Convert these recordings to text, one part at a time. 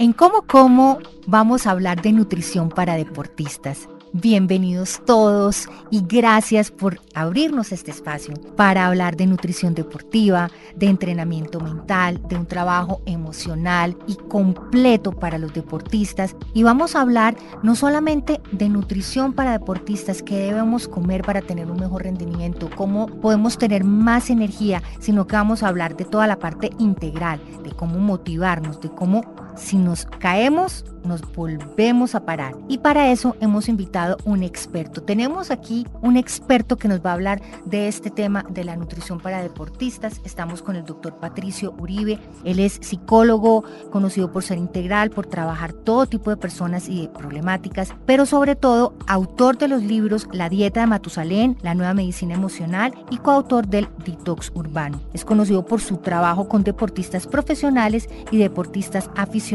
En Cómo Como vamos a hablar de nutrición para deportistas. Bienvenidos todos y gracias por abrirnos este espacio para hablar de nutrición deportiva, de entrenamiento mental, de un trabajo emocional y completo para los deportistas. Y vamos a hablar no solamente de nutrición para deportistas, qué debemos comer para tener un mejor rendimiento, cómo podemos tener más energía, sino que vamos a hablar de toda la parte integral, de cómo motivarnos, de cómo si nos caemos, nos volvemos a parar. Y para eso hemos invitado un experto. Tenemos aquí un experto que nos va a hablar de este tema de la nutrición para deportistas. Estamos con el doctor Patricio Uribe. Él es psicólogo, conocido por ser integral, por trabajar todo tipo de personas y de problemáticas, pero sobre todo autor de los libros La dieta de Matusalén, La nueva medicina emocional y coautor del Detox Urbano. Es conocido por su trabajo con deportistas profesionales y deportistas aficionados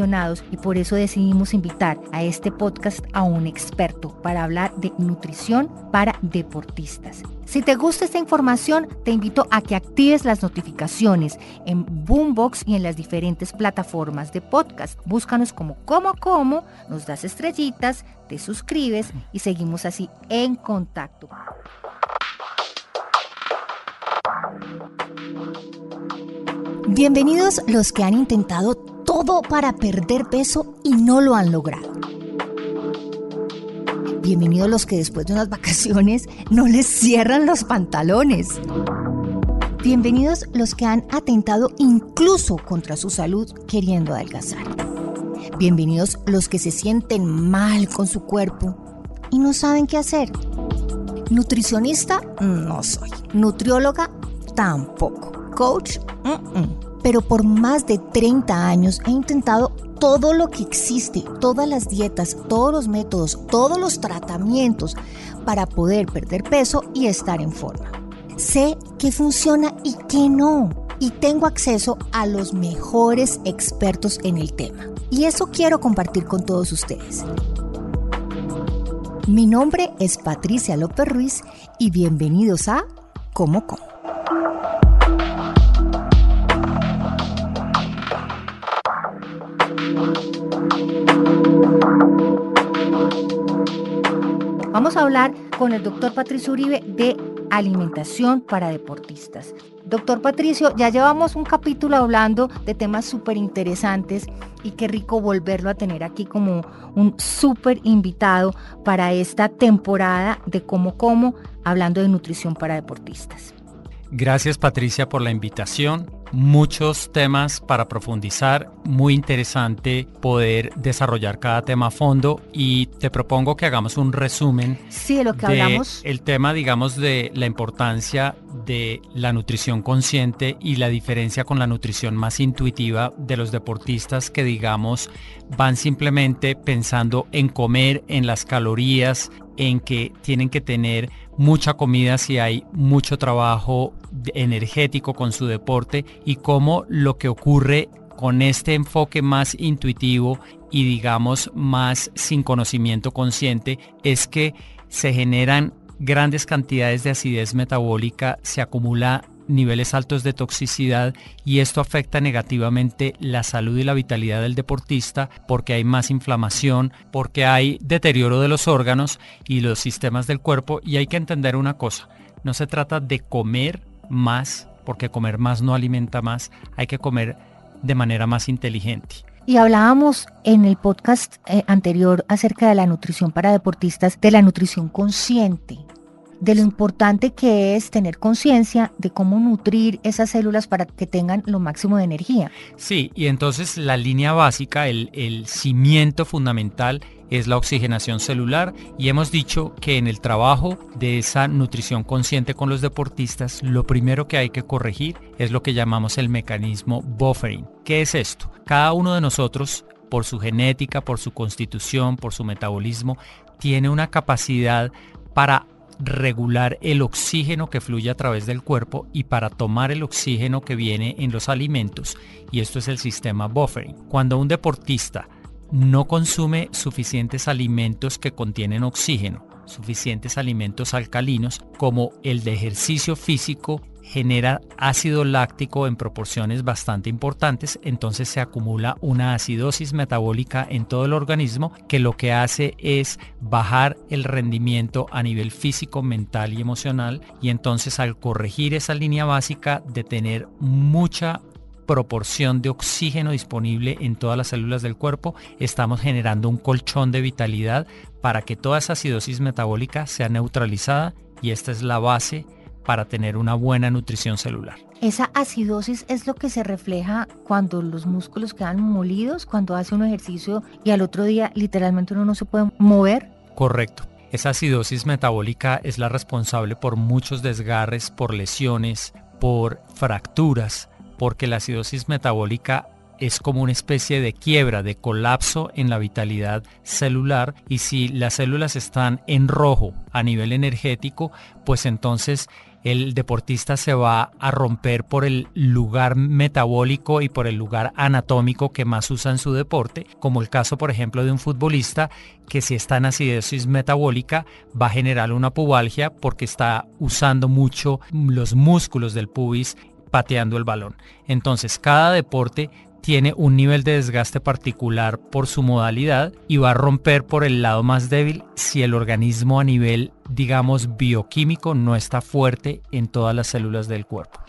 y por eso decidimos invitar a este podcast a un experto para hablar de nutrición para deportistas. Si te gusta esta información, te invito a que actives las notificaciones en Boombox y en las diferentes plataformas de podcast. Búscanos como como como, nos das estrellitas, te suscribes y seguimos así en contacto. Bienvenidos los que han intentado todo para perder peso y no lo han logrado. Bienvenidos los que después de unas vacaciones no les cierran los pantalones. Bienvenidos los que han atentado incluso contra su salud queriendo adelgazar. Bienvenidos los que se sienten mal con su cuerpo y no saben qué hacer. Nutricionista no soy. Nutrióloga tampoco. Coach, pero por más de 30 años he intentado todo lo que existe, todas las dietas, todos los métodos, todos los tratamientos para poder perder peso y estar en forma. Sé qué funciona y qué no. Y tengo acceso a los mejores expertos en el tema. Y eso quiero compartir con todos ustedes. Mi nombre es Patricia López Ruiz y bienvenidos a Como Como. Vamos a hablar con el doctor Patricio Uribe de alimentación para deportistas. Doctor Patricio, ya llevamos un capítulo hablando de temas súper interesantes y qué rico volverlo a tener aquí como un súper invitado para esta temporada de Como Como, hablando de nutrición para deportistas. Gracias Patricia por la invitación muchos temas para profundizar, muy interesante poder desarrollar cada tema a fondo y te propongo que hagamos un resumen sí, de lo que hablamos. El tema, digamos, de la importancia de la nutrición consciente y la diferencia con la nutrición más intuitiva de los deportistas que, digamos, van simplemente pensando en comer, en las calorías, en que tienen que tener mucha comida si hay mucho trabajo energético con su deporte y cómo lo que ocurre con este enfoque más intuitivo y digamos más sin conocimiento consciente es que se generan grandes cantidades de acidez metabólica, se acumula niveles altos de toxicidad y esto afecta negativamente la salud y la vitalidad del deportista porque hay más inflamación, porque hay deterioro de los órganos y los sistemas del cuerpo. Y hay que entender una cosa, no se trata de comer más porque comer más no alimenta más, hay que comer de manera más inteligente. Y hablábamos en el podcast eh, anterior acerca de la nutrición para deportistas, de la nutrición consciente de lo importante que es tener conciencia de cómo nutrir esas células para que tengan lo máximo de energía. Sí, y entonces la línea básica, el, cimiento fundamental es la oxigenación celular y hemos dicho que en el trabajo de esa nutrición consciente con los deportistas, lo primero que hay que corregir es lo que llamamos el mecanismo buffering. ¿Qué es esto? Cada uno de nosotros por su genética, por su constitución, por su metabolismo, tiene una capacidad para regular el oxígeno que fluye a través del cuerpo y para tomar el oxígeno que viene en los alimentos y esto es el sistema buffering. Cuando un deportista no consume suficientes alimentos que contienen oxígeno, suficientes alimentos alcalinos como el de ejercicio físico, genera ácido láctico en proporciones bastante importantes, entonces se acumula una acidosis metabólica en todo el organismo que lo que hace es bajar el rendimiento a nivel físico, mental y emocional y entonces al corregir esa línea básica de tener mucha proporción de oxígeno disponible en todas las células del cuerpo, estamos generando un colchón de vitalidad para que toda esa acidosis metabólica sea neutralizada y esta es la base para tener una buena nutrición celular. Esa acidosis es lo que se refleja cuando los músculos quedan molidos, cuando hace un ejercicio y al otro día literalmente uno no se puede mover. Correcto. Esa acidosis metabólica es la responsable por muchos desgarres, por lesiones, por fracturas, porque la acidosis metabólica es como una especie de quiebra, de colapso en la vitalidad celular y si las células están en rojo a nivel energético, pues entonces el deportista se va a romper por el lugar metabólico y por el lugar anatómico que más usa en su deporte, como el caso por ejemplo de un futbolista que si está en acidosis metabólica va a generar una pubalgia porque está usando mucho los músculos del pubis pateando el balón. Entonces cada deporte tiene un nivel de desgaste particular por su modalidad y va a romper por el lado más débil si el organismo a nivel, digamos, bioquímico no está fuerte en todas las células del cuerpo.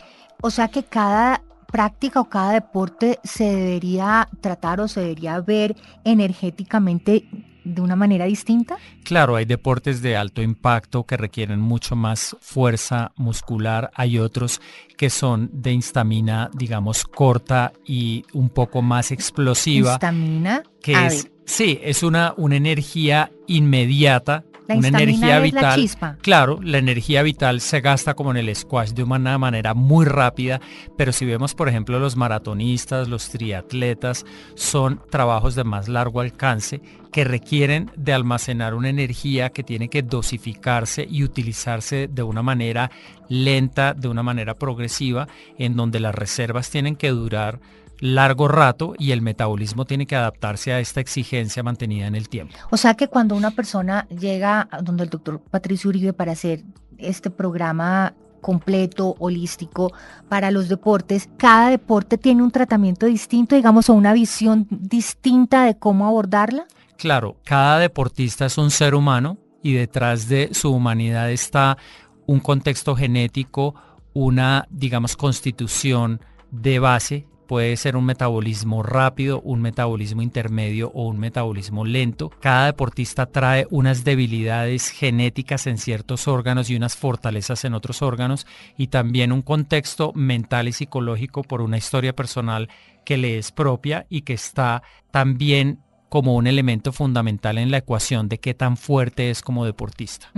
O sea que cada práctica o cada deporte se debería tratar o se debería ver energéticamente de una manera distinta? Claro, hay deportes de alto impacto que requieren mucho más fuerza muscular, hay otros que son de instamina, digamos, corta y un poco más explosiva. ¿Instamina? Que es, sí, es una, una energía inmediata la una energía vital. La chispa. Claro, la energía vital se gasta como en el squash de una manera muy rápida, pero si vemos por ejemplo los maratonistas, los triatletas, son trabajos de más largo alcance que requieren de almacenar una energía que tiene que dosificarse y utilizarse de una manera lenta, de una manera progresiva, en donde las reservas tienen que durar largo rato y el metabolismo tiene que adaptarse a esta exigencia mantenida en el tiempo. O sea que cuando una persona llega donde el doctor Patricio Uribe para hacer este programa completo, holístico para los deportes, cada deporte tiene un tratamiento distinto, digamos, o una visión distinta de cómo abordarla? Claro, cada deportista es un ser humano y detrás de su humanidad está un contexto genético, una, digamos, constitución de base Puede ser un metabolismo rápido, un metabolismo intermedio o un metabolismo lento. Cada deportista trae unas debilidades genéticas en ciertos órganos y unas fortalezas en otros órganos y también un contexto mental y psicológico por una historia personal que le es propia y que está también como un elemento fundamental en la ecuación de qué tan fuerte es como deportista.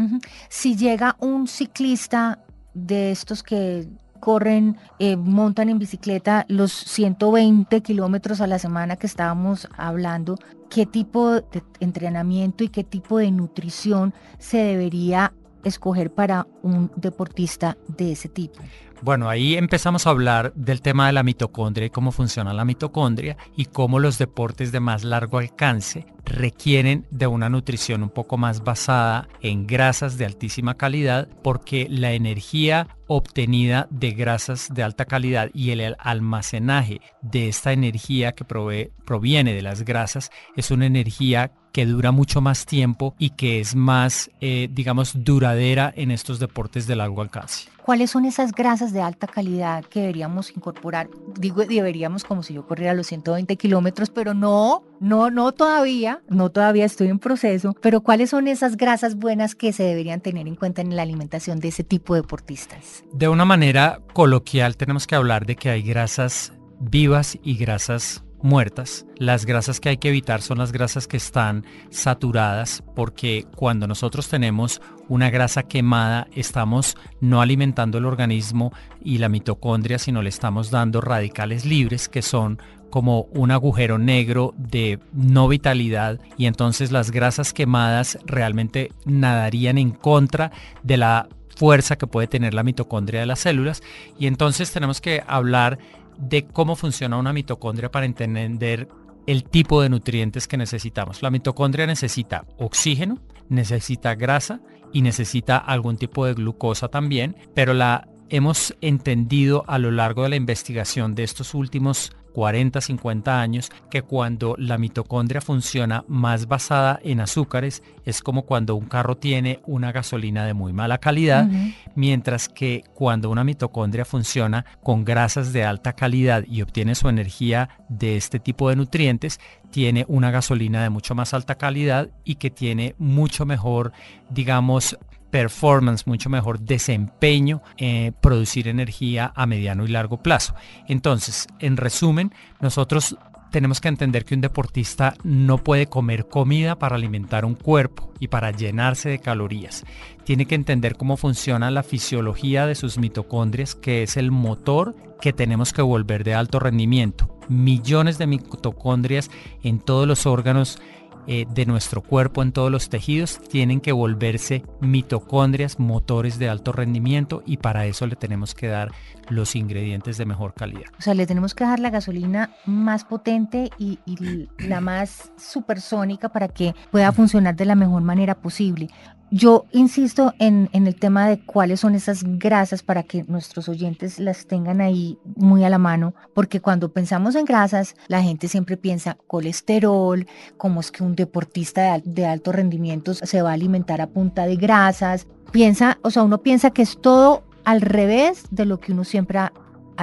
Si llega un ciclista de estos que corren, eh, montan en bicicleta los 120 kilómetros a la semana que estábamos hablando, qué tipo de entrenamiento y qué tipo de nutrición se debería escoger para un deportista de ese tipo. Bueno, ahí empezamos a hablar del tema de la mitocondria y cómo funciona la mitocondria y cómo los deportes de más largo alcance requieren de una nutrición un poco más basada en grasas de altísima calidad porque la energía obtenida de grasas de alta calidad y el almacenaje de esta energía que proviene de las grasas es una energía que dura mucho más tiempo y que es más, eh, digamos, duradera en estos deportes de largo alcance. ¿Cuáles son esas grasas de alta calidad que deberíamos incorporar? Digo, deberíamos como si yo corriera los 120 kilómetros, pero no, no, no todavía, no todavía estoy en proceso, pero ¿cuáles son esas grasas buenas que se deberían tener en cuenta en la alimentación de ese tipo de deportistas? De una manera coloquial tenemos que hablar de que hay grasas vivas y grasas muertas. Las grasas que hay que evitar son las grasas que están saturadas porque cuando nosotros tenemos una grasa quemada estamos no alimentando el organismo y la mitocondria, sino le estamos dando radicales libres que son como un agujero negro de no vitalidad y entonces las grasas quemadas realmente nadarían en contra de la fuerza que puede tener la mitocondria de las células y entonces tenemos que hablar de cómo funciona una mitocondria para entender el tipo de nutrientes que necesitamos. La mitocondria necesita oxígeno, necesita grasa y necesita algún tipo de glucosa también, pero la hemos entendido a lo largo de la investigación de estos últimos 40, 50 años, que cuando la mitocondria funciona más basada en azúcares, es como cuando un carro tiene una gasolina de muy mala calidad, mientras que cuando una mitocondria funciona con grasas de alta calidad y obtiene su energía de este tipo de nutrientes, tiene una gasolina de mucho más alta calidad y que tiene mucho mejor, digamos, performance, mucho mejor desempeño, eh, producir energía a mediano y largo plazo. Entonces, en resumen, nosotros tenemos que entender que un deportista no puede comer comida para alimentar un cuerpo y para llenarse de calorías. Tiene que entender cómo funciona la fisiología de sus mitocondrias, que es el motor que tenemos que volver de alto rendimiento. Millones de mitocondrias en todos los órganos eh, de nuestro cuerpo en todos los tejidos tienen que volverse mitocondrias, motores de alto rendimiento y para eso le tenemos que dar los ingredientes de mejor calidad. O sea, le tenemos que dar la gasolina más potente y, la más supersónica para que pueda funcionar de la mejor manera posible. Yo insisto en, el tema de cuáles son esas grasas para que nuestros oyentes las tengan ahí muy a la mano, porque cuando pensamos en grasas, la gente siempre piensa colesterol, como es que un deportista de, alto rendimiento se va a alimentar a punta de grasas. Piensa, o sea, uno piensa que es todo al revés de lo que uno siempre ha,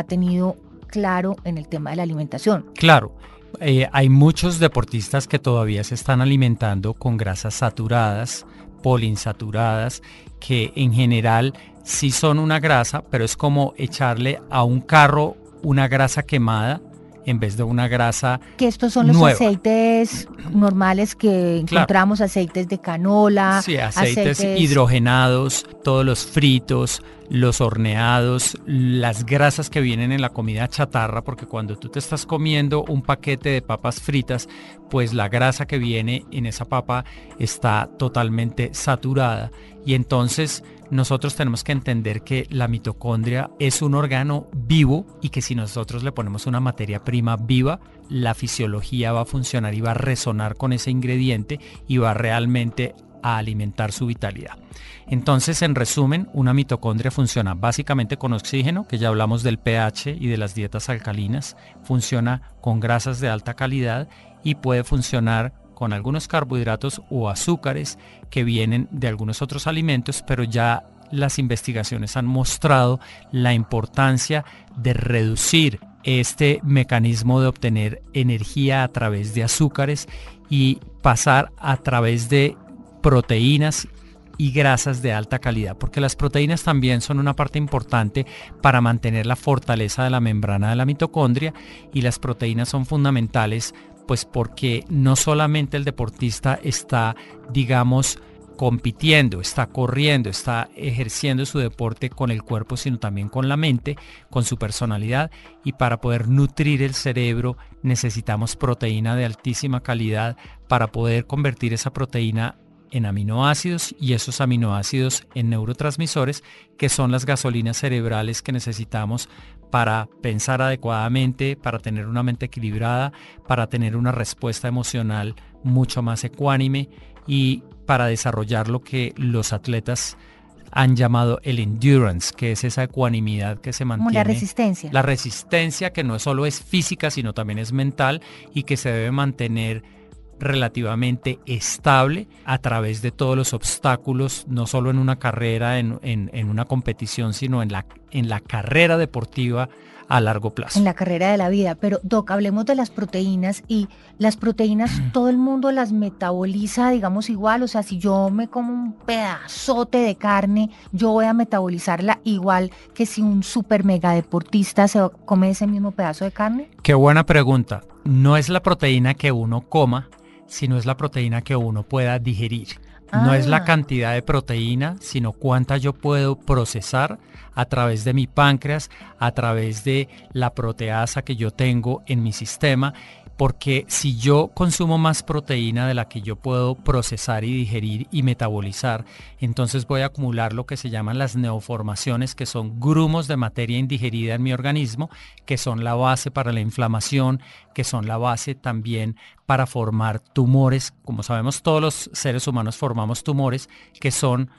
tenido claro en el tema de la alimentación. Claro. Eh, hay muchos deportistas que todavía se están alimentando con grasas saturadas, poliinsaturadas, que en general sí son una grasa, pero es como echarle a un carro una grasa quemada en vez de una grasa. Que estos son los aceites normales que encontramos, aceites de canola. Sí, aceites, hidrogenados, todos los fritos, los horneados, las grasas que vienen en la comida chatarra, porque cuando tú te estás comiendo un paquete de papas fritas, pues la grasa que viene en esa papa está totalmente saturada. Y entonces nosotros tenemos que entender que la mitocondria es un órgano vivo y que si nosotros le ponemos una materia prima viva, la fisiología va a funcionar y va a resonar con ese ingrediente y va realmente a alimentar su vitalidad. Entonces, en resumen, una mitocondria funciona básicamente con oxígeno, que ya hablamos del pH y de las dietas alcalinas, funciona con grasas de alta calidad y puede funcionar con algunos carbohidratos o azúcares que vienen de algunos otros alimentos, pero ya las investigaciones han mostrado la importancia de reducir este mecanismo de obtener energía a través de azúcares y pasar a través de proteínas y grasas de alta calidad, porque las proteínas también son una parte importante para mantener la fortaleza de la membrana de la mitocondria y las proteínas son fundamentales pues porque no solamente el deportista está, digamos, compitiendo, está corriendo, está ejerciendo su deporte con el cuerpo, sino también con la mente, con su personalidad. Y para poder nutrir el cerebro necesitamos proteína de altísima calidad para poder convertir esa proteína en aminoácidos y esos aminoácidos en neurotransmisores que son las gasolinas cerebrales que necesitamos para pensar adecuadamente, para tener una mente equilibrada, para tener una respuesta emocional mucho más ecuánime y para desarrollar lo que los atletas han llamado el endurance, que es esa ecuanimidad que se mantiene. Como la resistencia. La resistencia que no solo es física, sino también es mental y que se debe mantener relativamente estable a través de todos los obstáculos, no solo en una carrera, en, una competición, sino en la, en la carrera deportiva a largo plazo. En la carrera de la vida. Pero Doc, hablemos de las proteínas y las proteínas todo el mundo las metaboliza, digamos, igual. O sea, si yo me como un pedazote de carne, yo voy a metabolizarla igual que si un super mega deportista se come ese mismo pedazo de carne. Qué buena pregunta. No es la proteína que uno coma, sino es la proteína que uno pueda digerir. No es la ah. cantidad de proteína, sino cuánta yo puedo procesar a través de mi páncreas, a través de la proteasa que yo tengo en mi sistema porque si yo consumo más proteína de la que yo puedo procesar y digerir y metabolizar, entonces voy a acumular lo que se llaman las neoformaciones, que son grumos de materia indigerida en mi organismo, que son la base para la inflamación, que son la base también para formar tumores. Como sabemos, todos los seres humanos formamos tumores que son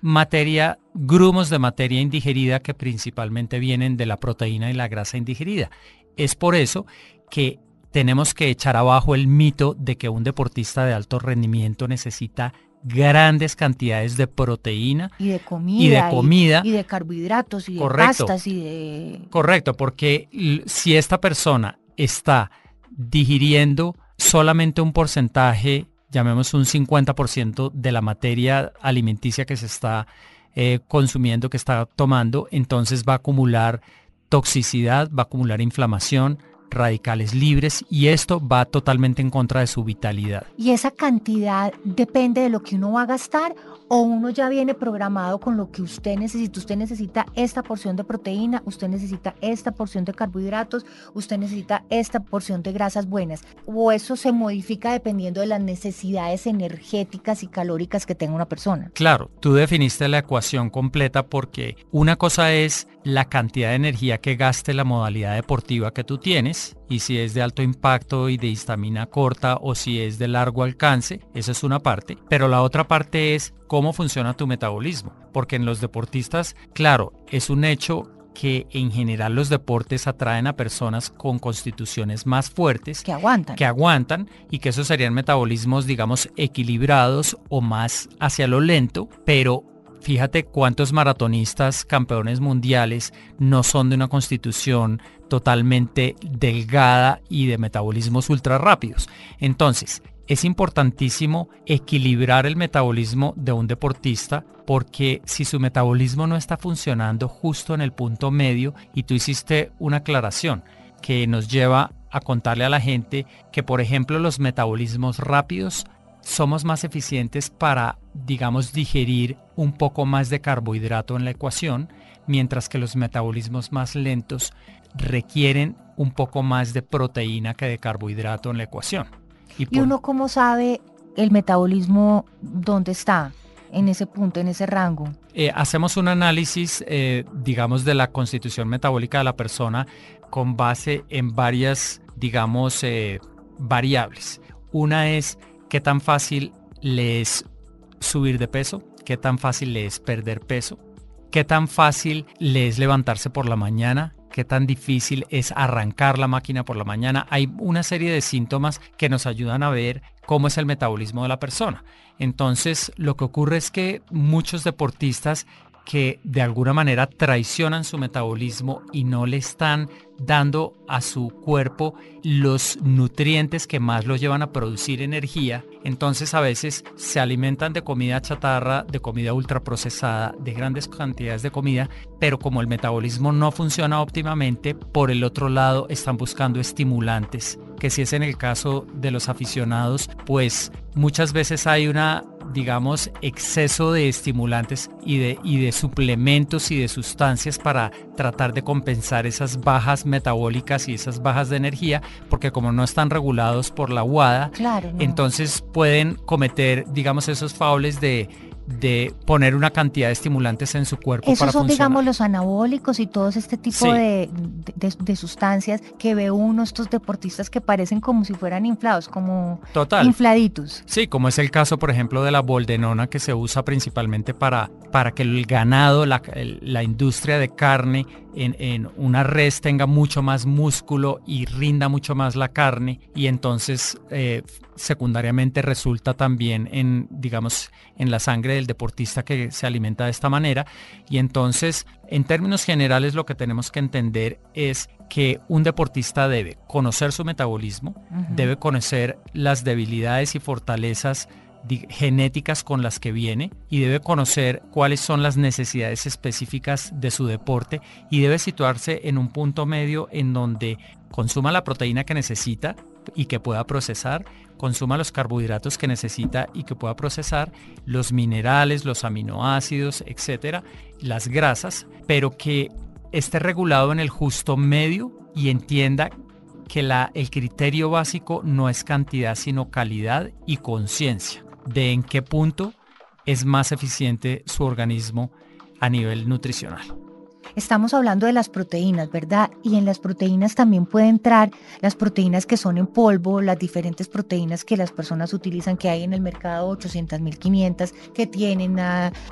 materia, grumos de materia indigerida que principalmente vienen de la proteína y la grasa indigerida. Es por eso que tenemos que echar abajo el mito de que un deportista de alto rendimiento necesita grandes cantidades de proteína y de comida y de, comida, y, de carbohidratos y de pastas y de correcto porque si esta persona está digiriendo solamente un porcentaje llamemos un 50% de la materia alimenticia que se está eh, consumiendo que está tomando entonces va a acumular toxicidad va a acumular inflamación radicales libres y esto va totalmente en contra de su vitalidad. ¿Y esa cantidad depende de lo que uno va a gastar o uno ya viene programado con lo que usted necesita? Usted necesita esta porción de proteína, usted necesita esta porción de carbohidratos, usted necesita esta porción de grasas buenas. O eso se modifica dependiendo de las necesidades energéticas y calóricas que tenga una persona. Claro, tú definiste la ecuación completa porque una cosa es la cantidad de energía que gaste la modalidad deportiva que tú tienes y si es de alto impacto y de histamina corta o si es de largo alcance, esa es una parte, pero la otra parte es cómo funciona tu metabolismo, porque en los deportistas, claro, es un hecho que en general los deportes atraen a personas con constituciones más fuertes. Que aguantan. Que aguantan y que esos serían metabolismos, digamos, equilibrados o más hacia lo lento, pero Fíjate cuántos maratonistas campeones mundiales no son de una constitución totalmente delgada y de metabolismos ultra rápidos. Entonces, es importantísimo equilibrar el metabolismo de un deportista porque si su metabolismo no está funcionando justo en el punto medio y tú hiciste una aclaración que nos lleva a contarle a la gente que por ejemplo los metabolismos rápidos somos más eficientes para, digamos, digerir un poco más de carbohidrato en la ecuación, mientras que los metabolismos más lentos requieren un poco más de proteína que de carbohidrato en la ecuación. ¿Y, uno cómo sabe el metabolismo dónde está? en ese punto, en ese rango? Eh, hacemos un análisis, eh, digamos, de la constitución metabólica de la persona con base en varias, digamos, eh, variables. Una es qué tan fácil le es subir de peso, qué tan fácil le es perder peso, qué tan fácil le es levantarse por la mañana, qué tan difícil es arrancar la máquina por la mañana. Hay una serie de síntomas que nos ayudan a ver cómo es el metabolismo de la persona. Entonces, lo que ocurre es que muchos deportistas que de alguna manera traicionan su metabolismo y no le están dando a su cuerpo los nutrientes que más lo llevan a producir energía. Entonces a veces se alimentan de comida chatarra, de comida ultraprocesada, de grandes cantidades de comida, pero como el metabolismo no funciona óptimamente, por el otro lado están buscando estimulantes, que si es en el caso de los aficionados, pues muchas veces hay una digamos, exceso de estimulantes y de, y de suplementos y de sustancias para tratar de compensar esas bajas metabólicas y esas bajas de energía, porque como no están regulados por la WADA, entonces pueden cometer, digamos, esos faules de de poner una cantidad de estimulantes en su cuerpo. Esos son, digamos, los anabólicos y todo este tipo de, sustancias que ve uno, estos deportistas que parecen como si fueran inflados, como infladitos. Sí, como es el caso, por ejemplo, de la boldenona que se usa principalmente para, para que el ganado, la, la industria de carne en, una res tenga mucho más músculo y rinda mucho más la carne y entonces eh, secundariamente resulta también en, digamos, en la sangre del deportista que se alimenta de esta manera. Y entonces, en términos generales, lo que tenemos que entender es que un deportista debe conocer su metabolismo, debe conocer las debilidades y fortalezas genéticas con las que viene y debe conocer cuáles son las necesidades específicas de su deporte y debe situarse en un punto medio en donde consuma la proteína que necesita y que pueda procesar, consuma los carbohidratos que necesita y que pueda procesar, los minerales, los aminoácidos, etcétera, las grasas, pero que esté regulado en el justo medio y entienda que la, el criterio básico no es cantidad sino calidad y conciencia de en qué punto es más eficiente su organismo a nivel nutricional. Estamos hablando de las proteínas, ¿verdad? Y en las proteínas también pueden entrar las proteínas que son en polvo, las diferentes proteínas que las personas utilizan, que hay en el mercado 800 mil 500, que tienen,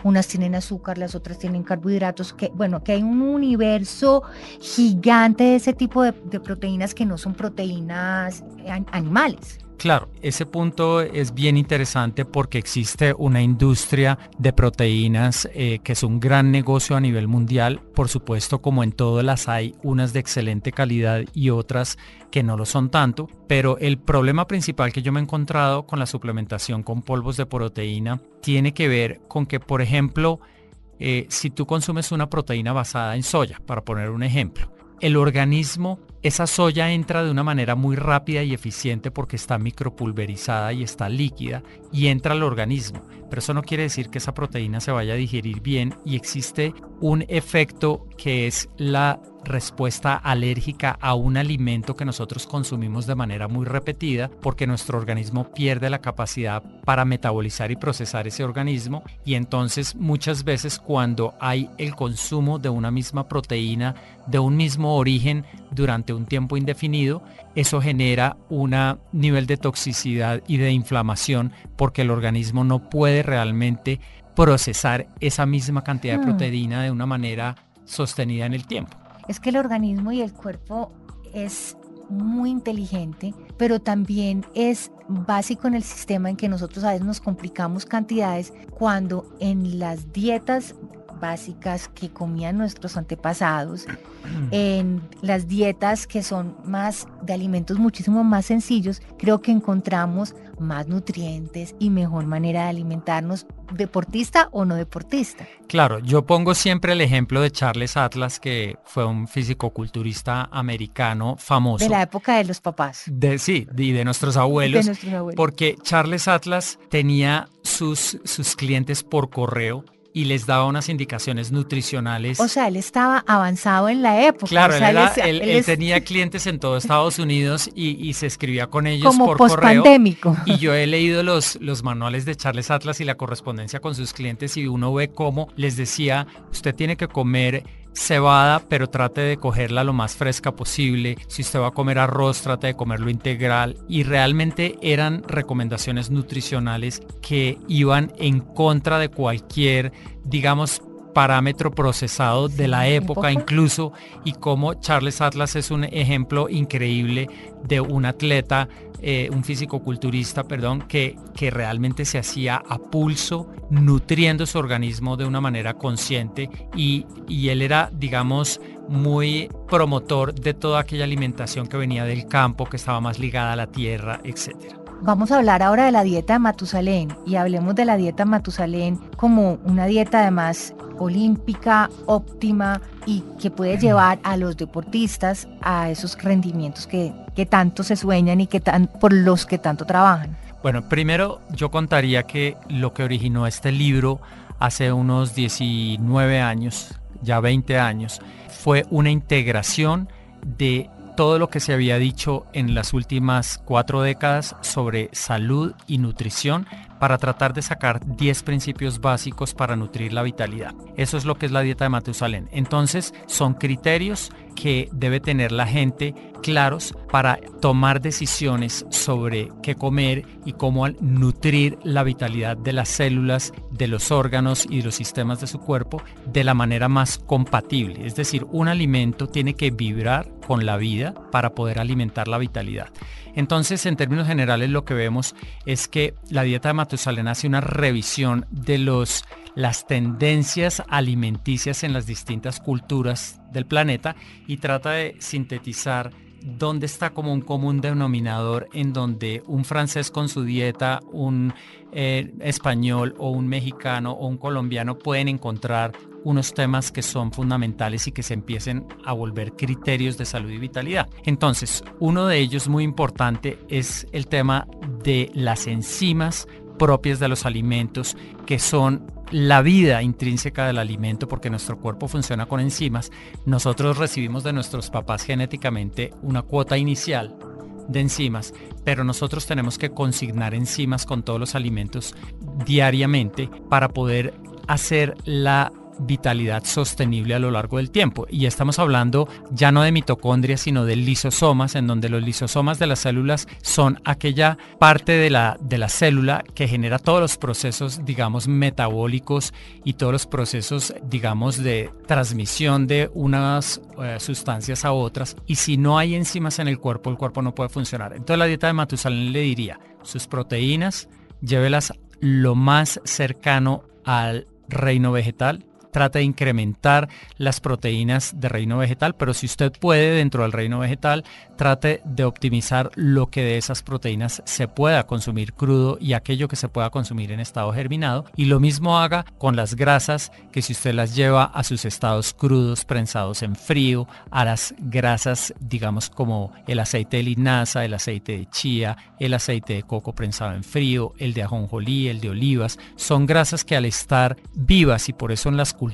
unas tienen azúcar, las otras tienen carbohidratos, que bueno, que hay un universo gigante de ese tipo de proteínas que no son proteínas animales. Claro, ese punto es bien interesante porque existe una industria de proteínas eh, que es un gran negocio a nivel mundial. Por supuesto, como en todas las hay unas de excelente calidad y otras que no lo son tanto. Pero el problema principal que yo me he encontrado con la suplementación con polvos de proteína tiene que ver con que, por ejemplo, eh, si tú consumes una proteína basada en soya, para poner un ejemplo, el organismo, esa soya entra de una manera muy rápida y eficiente porque está micropulverizada y está líquida y entra al organismo. Pero eso no quiere decir que esa proteína se vaya a digerir bien y existe un efecto que es la respuesta alérgica a un alimento que nosotros consumimos de manera muy repetida porque nuestro organismo pierde la capacidad para metabolizar y procesar ese organismo y entonces muchas veces cuando hay el consumo de una misma proteína de un mismo origen durante un tiempo indefinido, eso genera un nivel de toxicidad y de inflamación porque el organismo no puede realmente procesar esa misma cantidad de hmm. proteína de una manera sostenida en el tiempo. Es que el organismo y el cuerpo es muy inteligente, pero también es básico en el sistema en que nosotros a veces nos complicamos cantidades cuando en las dietas básicas que comían nuestros antepasados, en las dietas que son más de alimentos muchísimo más sencillos, creo que encontramos más nutrientes y mejor manera de alimentarnos, deportista o no deportista. Claro, yo pongo siempre el ejemplo de Charles Atlas, que fue un físico-culturista americano famoso. De la época de los papás. De, sí, y de nuestros abuelos. Porque Charles Atlas tenía sus, sus clientes por correo y les daba unas indicaciones nutricionales. O sea, él estaba avanzado en la época. Claro, él, tenía clientes en todo Estados Unidos y, se escribía con ellos Como por correo. Y yo he leído los, los manuales de Charles Atlas y la correspondencia con sus clientes y uno ve cómo les decía, usted tiene que comer cebada, pero trate de cogerla lo más fresca posible. Si usted va a comer arroz, trate de comerlo integral. Y realmente eran recomendaciones nutricionales que iban en contra de cualquier, digamos, parámetro procesado de la época incluso y como Charles Atlas es un ejemplo increíble de un atleta, eh, un físico-culturista, perdón, que, que realmente se hacía a pulso, nutriendo su organismo de una manera consciente y, y él era, digamos, muy promotor de toda aquella alimentación que venía del campo, que estaba más ligada a la tierra, etcétera. Vamos a hablar ahora de la dieta de Matusalén y hablemos de la dieta Matusalén como una dieta además olímpica, óptima y que puede llevar a los deportistas a esos rendimientos que, que tanto se sueñan y que tan, por los que tanto trabajan. Bueno, primero yo contaría que lo que originó este libro hace unos 19 años, ya 20 años, fue una integración de todo lo que se había dicho en las últimas cuatro décadas sobre salud y nutrición para tratar de sacar 10 principios básicos para nutrir la vitalidad. Eso es lo que es la dieta de Matusalén. Entonces, son criterios que debe tener la gente claros para tomar decisiones sobre qué comer y cómo nutrir la vitalidad de las células, de los órganos y de los sistemas de su cuerpo de la manera más compatible. Es decir, un alimento tiene que vibrar con la vida para poder alimentar la vitalidad. Entonces, en términos generales, lo que vemos es que la dieta de Matusalén hace una revisión de los las tendencias alimenticias en las distintas culturas del planeta y trata de sintetizar dónde está como un común denominador en donde un francés con su dieta, un eh, español o un mexicano o un colombiano pueden encontrar unos temas que son fundamentales y que se empiecen a volver criterios de salud y vitalidad. Entonces, uno de ellos muy importante es el tema de las enzimas propias de los alimentos, que son la vida intrínseca del alimento, porque nuestro cuerpo funciona con enzimas. Nosotros recibimos de nuestros papás genéticamente una cuota inicial de enzimas, pero nosotros tenemos que consignar enzimas con todos los alimentos diariamente para poder hacer la vitalidad sostenible a lo largo del tiempo. Y estamos hablando ya no de mitocondrias, sino de lisosomas, en donde los lisosomas de las células son aquella parte de la, de la célula que genera todos los procesos, digamos, metabólicos y todos los procesos, digamos, de transmisión de unas eh, sustancias a otras. Y si no hay enzimas en el cuerpo, el cuerpo no puede funcionar. Entonces la dieta de Matusalén le diría, sus proteínas, llévelas lo más cercano al reino vegetal, trata de incrementar las proteínas de reino vegetal, pero si usted puede dentro del reino vegetal, trate de optimizar lo que de esas proteínas se pueda consumir crudo y aquello que se pueda consumir en estado germinado. Y lo mismo haga con las grasas que si usted las lleva a sus estados crudos, prensados en frío, a las grasas, digamos como el aceite de linaza, el aceite de chía, el aceite de coco prensado en frío, el de ajonjolí, el de olivas, son grasas que al estar vivas y por eso en las culturas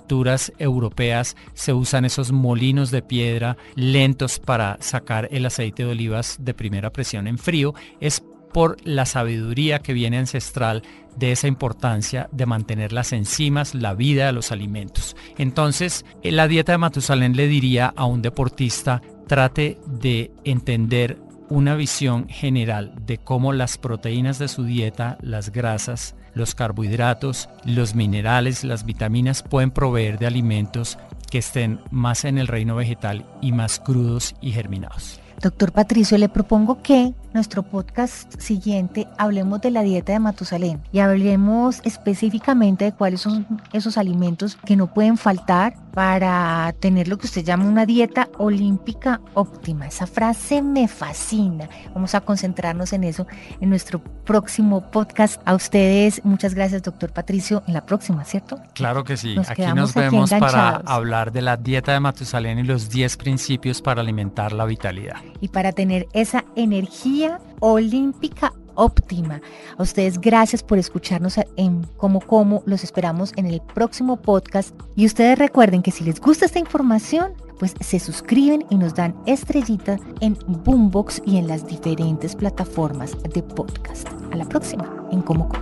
europeas se usan esos molinos de piedra lentos para sacar el aceite de olivas de primera presión en frío, es por la sabiduría que viene ancestral de esa importancia de mantener las enzimas, la vida de los alimentos. Entonces, la dieta de Matusalén le diría a un deportista, trate de entender una visión general de cómo las proteínas de su dieta, las grasas, los carbohidratos, los minerales, las vitaminas pueden proveer de alimentos que estén más en el reino vegetal y más crudos y germinados. Doctor Patricio, le propongo que nuestro podcast siguiente hablemos de la dieta de Matusalén y hablemos específicamente de cuáles son esos alimentos que no pueden faltar para tener lo que usted llama una dieta olímpica óptima. Esa frase me fascina. Vamos a concentrarnos en eso en nuestro próximo podcast. A ustedes, muchas gracias, doctor Patricio. En la próxima, ¿cierto? Claro que sí. aquí nos vemos para hablar de la dieta de Matusalén y los 10 principios para alimentar la vitalidad. Y para tener esa energía olímpica óptima. A ustedes gracias por escucharnos en Como Como. Los esperamos en el próximo podcast. Y ustedes recuerden que si les gusta esta información, pues se suscriben y nos dan estrellita en Boombox y en las diferentes plataformas de podcast. A la próxima en Como Como.